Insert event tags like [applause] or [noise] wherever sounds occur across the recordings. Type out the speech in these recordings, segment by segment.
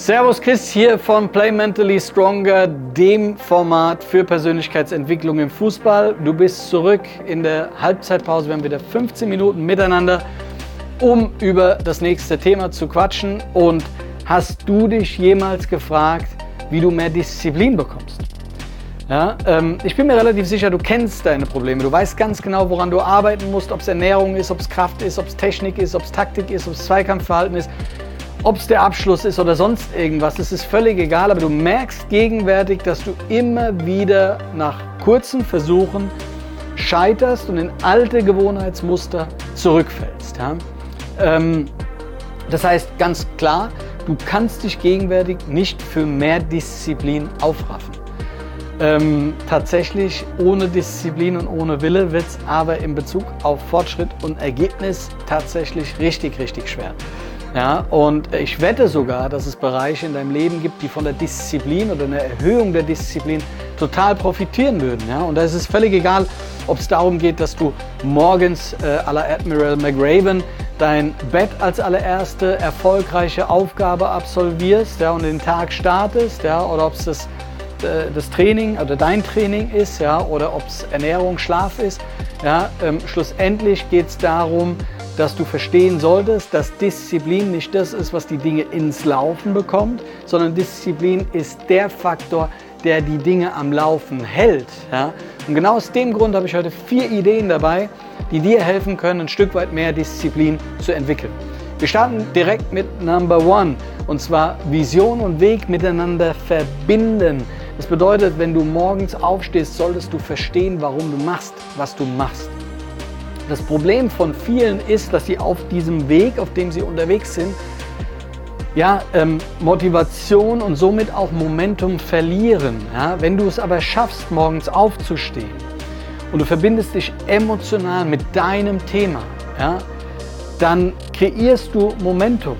Servus Chris hier von Play Mentally Stronger, dem Format für Persönlichkeitsentwicklung im Fußball. Du bist zurück in der Halbzeitpause. Wir haben wieder 15 Minuten miteinander, um über das nächste Thema zu quatschen. Und hast du dich jemals gefragt, wie du mehr Disziplin bekommst? Ja, ähm, ich bin mir relativ sicher, du kennst deine Probleme. Du weißt ganz genau, woran du arbeiten musst, ob es Ernährung ist, ob es Kraft ist, ob es Technik ist, ob es Taktik ist, ob es Zweikampfverhalten ist. Ob es der Abschluss ist oder sonst irgendwas, das ist völlig egal, aber du merkst gegenwärtig, dass du immer wieder nach kurzen Versuchen scheiterst und in alte Gewohnheitsmuster zurückfällst. Ja? Ähm, das heißt ganz klar, du kannst dich gegenwärtig nicht für mehr Disziplin aufraffen. Ähm, tatsächlich ohne Disziplin und ohne Wille wird es aber in Bezug auf Fortschritt und Ergebnis tatsächlich richtig, richtig schwer. Ja, und ich wette sogar, dass es Bereiche in deinem Leben gibt, die von der Disziplin oder einer Erhöhung der Disziplin total profitieren würden. Ja? Und da ist es völlig egal, ob es darum geht, dass du morgens äh, à la Admiral McRaven dein Bett als allererste erfolgreiche Aufgabe absolvierst ja, und den Tag startest, ja, oder ob es das, äh, das Training oder dein Training ist, ja, oder ob es Ernährung, Schlaf ist. Ja, ähm, schlussendlich geht es darum, dass du verstehen solltest, dass Disziplin nicht das ist, was die Dinge ins Laufen bekommt, sondern Disziplin ist der Faktor, der die Dinge am Laufen hält. Ja? Und genau aus dem Grund habe ich heute vier Ideen dabei, die dir helfen können, ein Stück weit mehr Disziplin zu entwickeln. Wir starten direkt mit Number One und zwar Vision und Weg miteinander verbinden. Das bedeutet, wenn du morgens aufstehst, solltest du verstehen, warum du machst, was du machst. Das Problem von vielen ist, dass sie auf diesem Weg, auf dem sie unterwegs sind, ja, ähm, Motivation und somit auch Momentum verlieren. Ja? Wenn du es aber schaffst, morgens aufzustehen und du verbindest dich emotional mit deinem Thema, ja, dann kreierst du Momentum.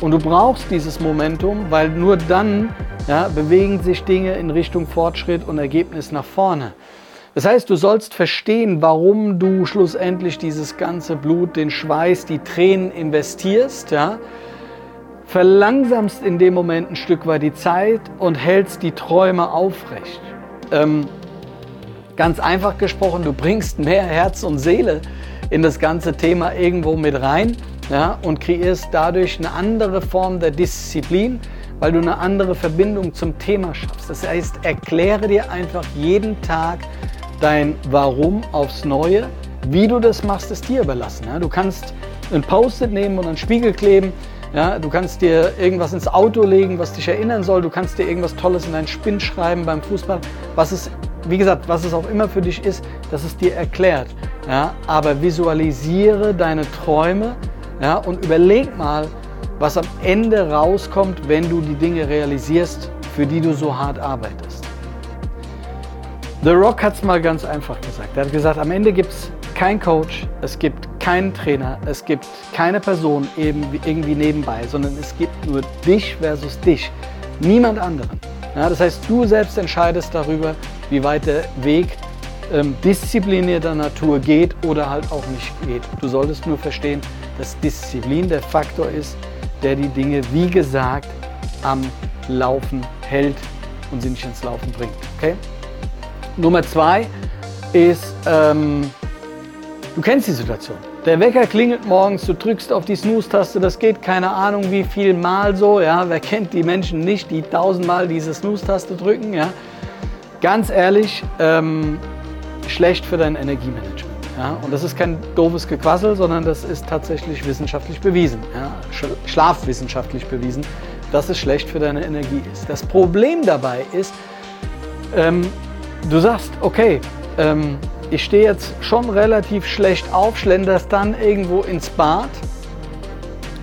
Und du brauchst dieses Momentum, weil nur dann ja, bewegen sich Dinge in Richtung Fortschritt und Ergebnis nach vorne. Das heißt, du sollst verstehen, warum du schlussendlich dieses ganze Blut, den Schweiß, die Tränen investierst, ja? verlangsamst in dem Moment ein Stück weit die Zeit und hältst die Träume aufrecht. Ähm, ganz einfach gesprochen, du bringst mehr Herz und Seele in das ganze Thema irgendwo mit rein ja, und kreierst dadurch eine andere Form der Disziplin, weil du eine andere Verbindung zum Thema schaffst. Das heißt, erkläre dir einfach jeden Tag, dein Warum aufs Neue. Wie du das machst, ist dir überlassen. Ja? Du kannst ein Post-it nehmen und einen Spiegel kleben. Ja? Du kannst dir irgendwas ins Auto legen, was dich erinnern soll. Du kannst dir irgendwas Tolles in deinen Spinn schreiben beim Fußball. Was es, wie gesagt, was es auch immer für dich ist, dass es dir erklärt. Ja? Aber visualisiere deine Träume ja? und überleg mal, was am Ende rauskommt, wenn du die Dinge realisierst, für die du so hart arbeitest. The Rock hat es mal ganz einfach gesagt. Er hat gesagt, am Ende gibt es keinen Coach, es gibt keinen Trainer, es gibt keine Person eben irgendwie nebenbei, sondern es gibt nur dich versus dich, niemand anderen. Ja, das heißt, du selbst entscheidest darüber, wie weit der Weg ähm, disziplinierter Natur geht oder halt auch nicht geht. Du solltest nur verstehen, dass Disziplin der Faktor ist, der die Dinge, wie gesagt, am Laufen hält und sie nicht ins Laufen bringt. Okay? Nummer zwei ist, ähm, du kennst die Situation. Der Wecker klingelt morgens, du drückst auf die Snooze-Taste, das geht keine Ahnung wie viel Mal so. Ja? Wer kennt die Menschen nicht, die tausendmal diese Snooze-Taste drücken? Ja? Ganz ehrlich, ähm, schlecht für dein Energiemanagement. Ja? Und das ist kein doofes Gequassel, sondern das ist tatsächlich wissenschaftlich bewiesen, ja? schlafwissenschaftlich bewiesen, dass es schlecht für deine Energie ist. Das Problem dabei ist, ähm, du sagst, okay, ähm, ich stehe jetzt schon relativ schlecht auf, schlenderst dann irgendwo ins Bad.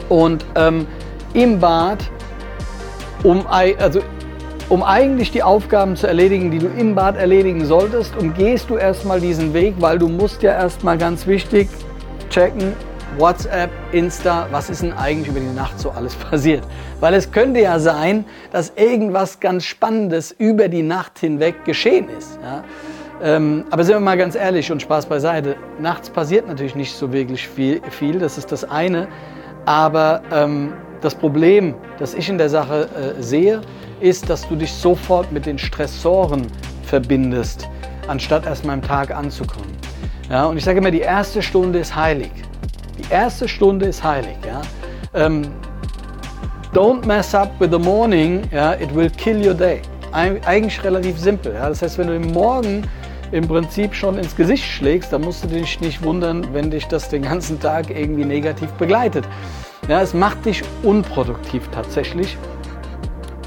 Und ähm, im Bad, um, also, um eigentlich die Aufgaben zu erledigen, die du im Bad erledigen solltest, umgehst du erstmal diesen Weg, weil du musst ja erstmal ganz wichtig checken, WhatsApp, Insta, was ist denn eigentlich über die Nacht so alles [laughs] passiert? Weil es könnte ja sein, dass irgendwas ganz Spannendes über die Nacht hinweg geschehen ist. Ja? Ähm, aber sind wir mal ganz ehrlich und Spaß beiseite, nachts passiert natürlich nicht so wirklich viel, viel das ist das eine. Aber ähm, das Problem, das ich in der Sache äh, sehe, ist, dass du dich sofort mit den Stressoren verbindest, anstatt erst mal im Tag anzukommen. Ja, und ich sage immer, die erste Stunde ist heilig. Erste Stunde ist heilig. Ja. Ähm, don't mess up with the morning, ja, it will kill your day. Eigentlich relativ simpel. Ja. Das heißt, wenn du im Morgen im Prinzip schon ins Gesicht schlägst, dann musst du dich nicht wundern, wenn dich das den ganzen Tag irgendwie negativ begleitet. Ja, es macht dich unproduktiv tatsächlich.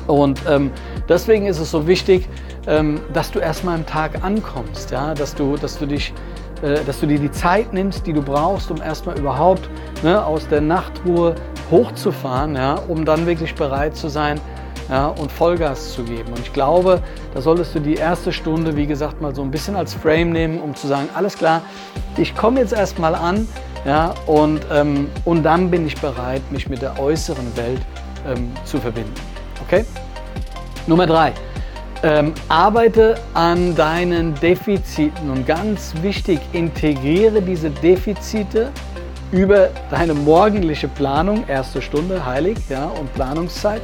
Und ähm, deswegen ist es so wichtig, ähm, dass du erstmal am Tag ankommst, ja? dass, du, dass, du dich, äh, dass du dir die Zeit nimmst, die du brauchst, um erstmal überhaupt ne, aus der Nachtruhe hochzufahren, ja? um dann wirklich bereit zu sein, ja, und Vollgas zu geben. Und ich glaube, da solltest du die erste Stunde, wie gesagt, mal so ein bisschen als Frame nehmen, um zu sagen, alles klar, ich komme jetzt erstmal an ja, und, ähm, und dann bin ich bereit, mich mit der äußeren Welt ähm, zu verbinden. Okay? Nummer drei. Ähm, arbeite an deinen Defiziten und ganz wichtig, integriere diese Defizite über deine morgendliche Planung, erste Stunde, heilig, ja, und Planungszeit,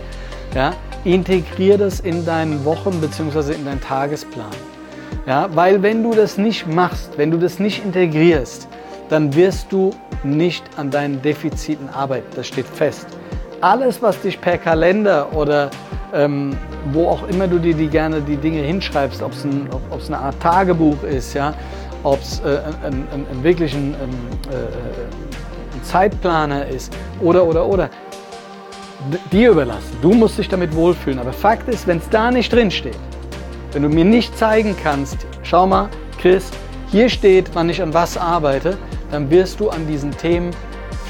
ja, integriere das in deinen Wochen- bzw. in deinen Tagesplan. Ja, weil wenn du das nicht machst, wenn du das nicht integrierst, dann wirst du nicht an deinen Defiziten arbeiten. Das steht fest. Alles, was dich per Kalender oder ähm, wo auch immer du dir die gerne die Dinge hinschreibst, ob es ein, eine Art Tagebuch ist, ja, ob es äh, ein, ein, ein, wirklich ein, äh, Zeitplaner ist oder oder oder dir überlassen. Du musst dich damit wohlfühlen. Aber Fakt ist, wenn es da nicht drin steht, wenn du mir nicht zeigen kannst, schau mal, Chris, hier steht, wann ich an was arbeite, dann wirst du an diesen Themen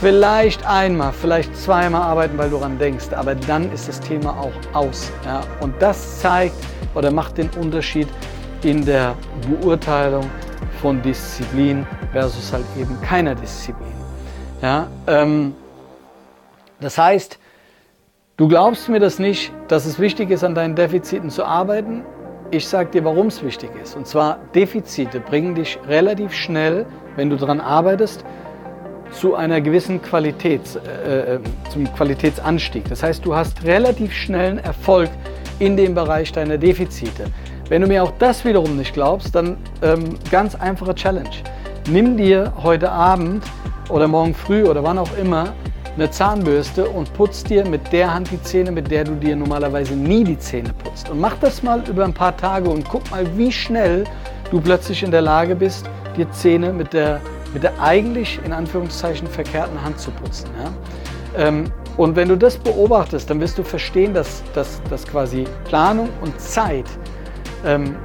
vielleicht einmal, vielleicht zweimal arbeiten, weil du daran denkst. Aber dann ist das Thema auch aus. Ja? Und das zeigt oder macht den Unterschied in der Beurteilung von Disziplin versus halt eben keiner Disziplin. Ja? Ähm, das heißt, Du glaubst mir das nicht, dass es wichtig ist, an deinen Defiziten zu arbeiten? Ich sage dir, warum es wichtig ist. Und zwar, Defizite bringen dich relativ schnell, wenn du daran arbeitest, zu einer gewissen Qualität, äh, äh, zum Qualitätsanstieg. Das heißt, du hast relativ schnellen Erfolg in dem Bereich deiner Defizite. Wenn du mir auch das wiederum nicht glaubst, dann ähm, ganz einfache Challenge. Nimm dir heute Abend oder morgen früh oder wann auch immer eine Zahnbürste und putzt dir mit der Hand die Zähne, mit der du dir normalerweise nie die Zähne putzt. Und mach das mal über ein paar Tage und guck mal, wie schnell du plötzlich in der Lage bist, dir Zähne mit der, mit der eigentlich in Anführungszeichen verkehrten Hand zu putzen. Ja? Ähm, und wenn du das beobachtest, dann wirst du verstehen, dass, dass, dass quasi Planung und Zeit, ähm,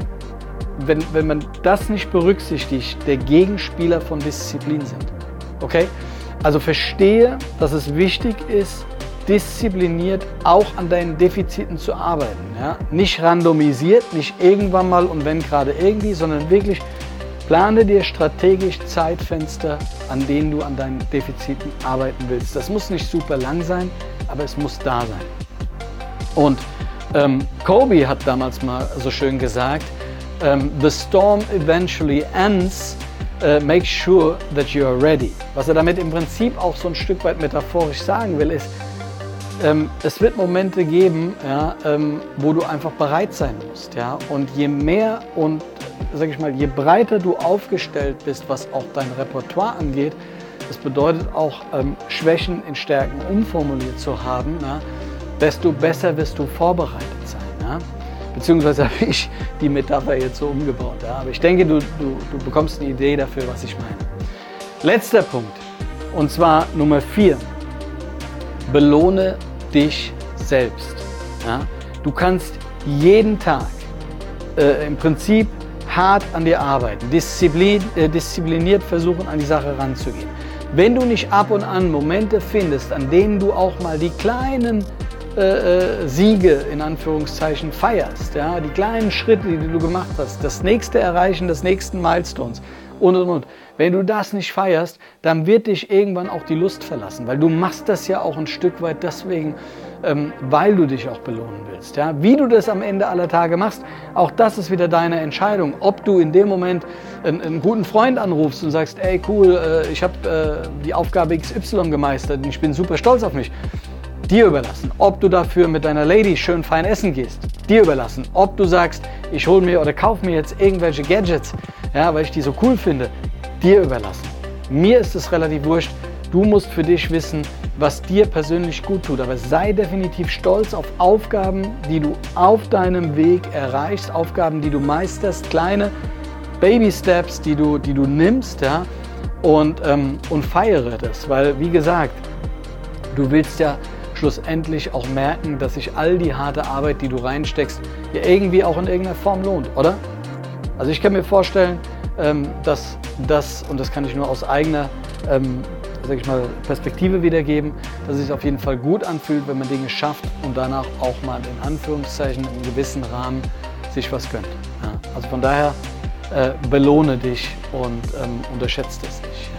wenn, wenn man das nicht berücksichtigt, der Gegenspieler von Disziplin sind. Okay? Also verstehe, dass es wichtig ist, diszipliniert auch an deinen Defiziten zu arbeiten. Ja? Nicht randomisiert, nicht irgendwann mal und wenn gerade irgendwie, sondern wirklich plane dir strategisch Zeitfenster, an denen du an deinen Defiziten arbeiten willst. Das muss nicht super lang sein, aber es muss da sein. Und ähm, Kobe hat damals mal so schön gesagt, ähm, The storm eventually ends uh, make sure that you are ready. Was er damit im Prinzip auch so ein Stück weit metaphorisch sagen will, ist, ähm, es wird Momente geben, ja, ähm, wo du einfach bereit sein musst. Ja? Und je mehr und sag ich mal, je breiter du aufgestellt bist, was auch dein Repertoire angeht, das bedeutet auch ähm, Schwächen in Stärken umformuliert zu haben, ja, desto besser wirst du vorbereitet sein. Ja? Beziehungsweise [laughs] habe ich die Metapher jetzt so umgebaut. Ja? Aber ich denke, du, du, du bekommst eine Idee dafür, was ich meine. Letzter Punkt, und zwar Nummer vier. Belohne dich selbst. Ja? Du kannst jeden Tag äh, im Prinzip hart an dir arbeiten, disziplin, äh, diszipliniert versuchen, an die Sache ranzugehen. Wenn du nicht ab und an Momente findest, an denen du auch mal die kleinen äh, äh, Siege in Anführungszeichen feierst, ja, die kleinen Schritte, die du gemacht hast, das nächste Erreichen des nächsten Milestones und und und. Wenn du das nicht feierst, dann wird dich irgendwann auch die Lust verlassen, weil du machst das ja auch ein Stück weit deswegen, weil du dich auch belohnen willst. Ja? Wie du das am Ende aller Tage machst, auch das ist wieder deine Entscheidung. Ob du in dem Moment einen, einen guten Freund anrufst und sagst, ey cool, äh, ich habe äh, die Aufgabe XY gemeistert und ich bin super stolz auf mich dir überlassen. Ob du dafür mit deiner Lady schön fein essen gehst, dir überlassen. Ob du sagst, ich hole mir oder kaufe mir jetzt irgendwelche Gadgets, ja, weil ich die so cool finde, dir überlassen. Mir ist es relativ wurscht. Du musst für dich wissen, was dir persönlich gut tut. Aber sei definitiv stolz auf Aufgaben, die du auf deinem Weg erreichst, Aufgaben, die du meisterst, kleine Baby Steps, die du, die du nimmst, ja, und, ähm, und feiere das. Weil, wie gesagt, du willst ja schlussendlich auch merken, dass sich all die harte Arbeit, die du reinsteckst, ja irgendwie auch in irgendeiner Form lohnt, oder? Also ich kann mir vorstellen, ähm, dass das, und das kann ich nur aus eigener ähm, sag ich mal, Perspektive wiedergeben, dass es sich auf jeden Fall gut anfühlt, wenn man Dinge schafft und danach auch mal in Anführungszeichen in gewissen Rahmen sich was gönnt. Ja, also von daher äh, belohne dich und ähm, unterschätze es nicht.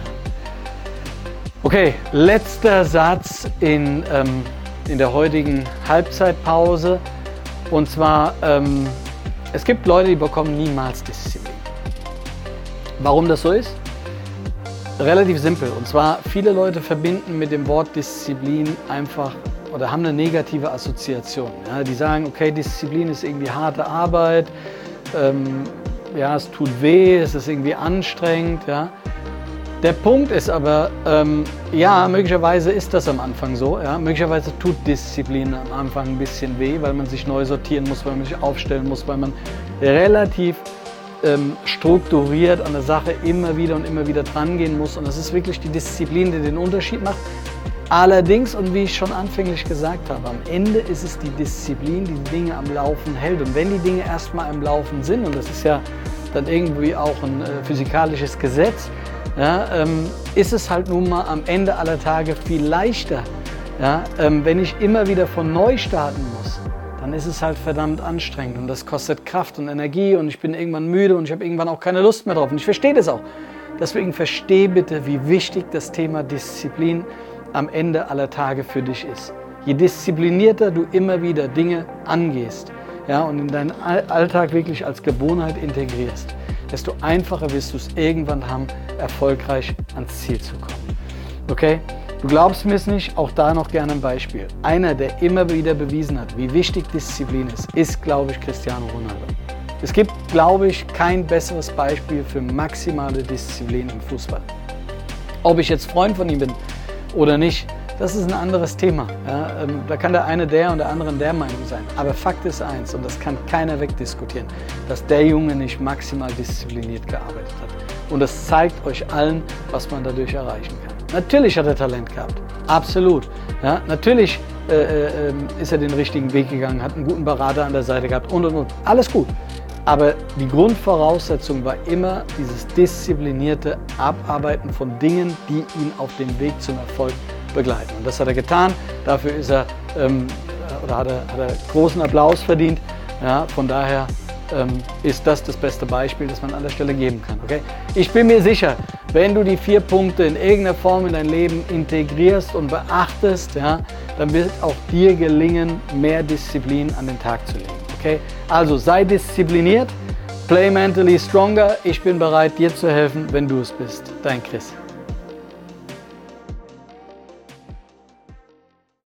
Okay, letzter Satz in, ähm, in der heutigen Halbzeitpause. Und zwar, ähm, es gibt Leute, die bekommen niemals Disziplin. Warum das so ist? Relativ simpel. Und zwar, viele Leute verbinden mit dem Wort Disziplin einfach oder haben eine negative Assoziation. Ja, die sagen, okay, Disziplin ist irgendwie harte Arbeit, ähm, ja, es tut weh, es ist irgendwie anstrengend. Ja. Der Punkt ist aber, ähm, ja, möglicherweise ist das am Anfang so. Ja. Möglicherweise tut Disziplin am Anfang ein bisschen weh, weil man sich neu sortieren muss, weil man sich aufstellen muss, weil man relativ ähm, strukturiert an der Sache immer wieder und immer wieder dran gehen muss. Und das ist wirklich die Disziplin, die den Unterschied macht. Allerdings, und wie ich schon anfänglich gesagt habe, am Ende ist es die Disziplin, die die Dinge am Laufen hält. Und wenn die Dinge erstmal im Laufen sind, und das ist ja dann irgendwie auch ein äh, physikalisches Gesetz, ja, ähm, ist es halt nun mal am Ende aller Tage viel leichter, ja, ähm, wenn ich immer wieder von neu starten muss dann ist es halt verdammt anstrengend und das kostet Kraft und Energie und ich bin irgendwann müde und ich habe irgendwann auch keine Lust mehr drauf und ich verstehe das auch. Deswegen verstehe bitte, wie wichtig das Thema Disziplin am Ende aller Tage für dich ist. Je disziplinierter du immer wieder Dinge angehst ja, und in deinen Alltag wirklich als Gewohnheit integrierst, desto einfacher wirst du es irgendwann haben, erfolgreich ans Ziel zu kommen. Okay? Du glaubst mir es nicht, auch da noch gerne ein Beispiel. Einer, der immer wieder bewiesen hat, wie wichtig Disziplin ist, ist, glaube ich, Cristiano Ronaldo. Es gibt, glaube ich, kein besseres Beispiel für maximale Disziplin im Fußball. Ob ich jetzt Freund von ihm bin oder nicht, das ist ein anderes Thema. Ja, ähm, da kann der eine der und der andere der Meinung sein. Aber Fakt ist eins, und das kann keiner wegdiskutieren, dass der Junge nicht maximal diszipliniert gearbeitet hat. Und das zeigt euch allen, was man dadurch erreichen kann. Natürlich hat er Talent gehabt, absolut. Ja, natürlich äh, äh, ist er den richtigen Weg gegangen, hat einen guten Berater an der Seite gehabt und und und. Alles gut. Aber die Grundvoraussetzung war immer dieses disziplinierte Abarbeiten von Dingen, die ihn auf dem Weg zum Erfolg begleiten. Und das hat er getan. Dafür ist er, ähm, oder hat er, hat er großen Applaus verdient. Ja, von daher ähm, ist das das beste Beispiel, das man an der Stelle geben kann. Okay? Ich bin mir sicher, wenn du die vier Punkte in irgendeiner Form in dein Leben integrierst und beachtest, ja, dann wird auch dir gelingen, mehr Disziplin an den Tag zu legen. Okay? Also sei diszipliniert, play mentally stronger. Ich bin bereit, dir zu helfen, wenn du es bist. Dein Chris.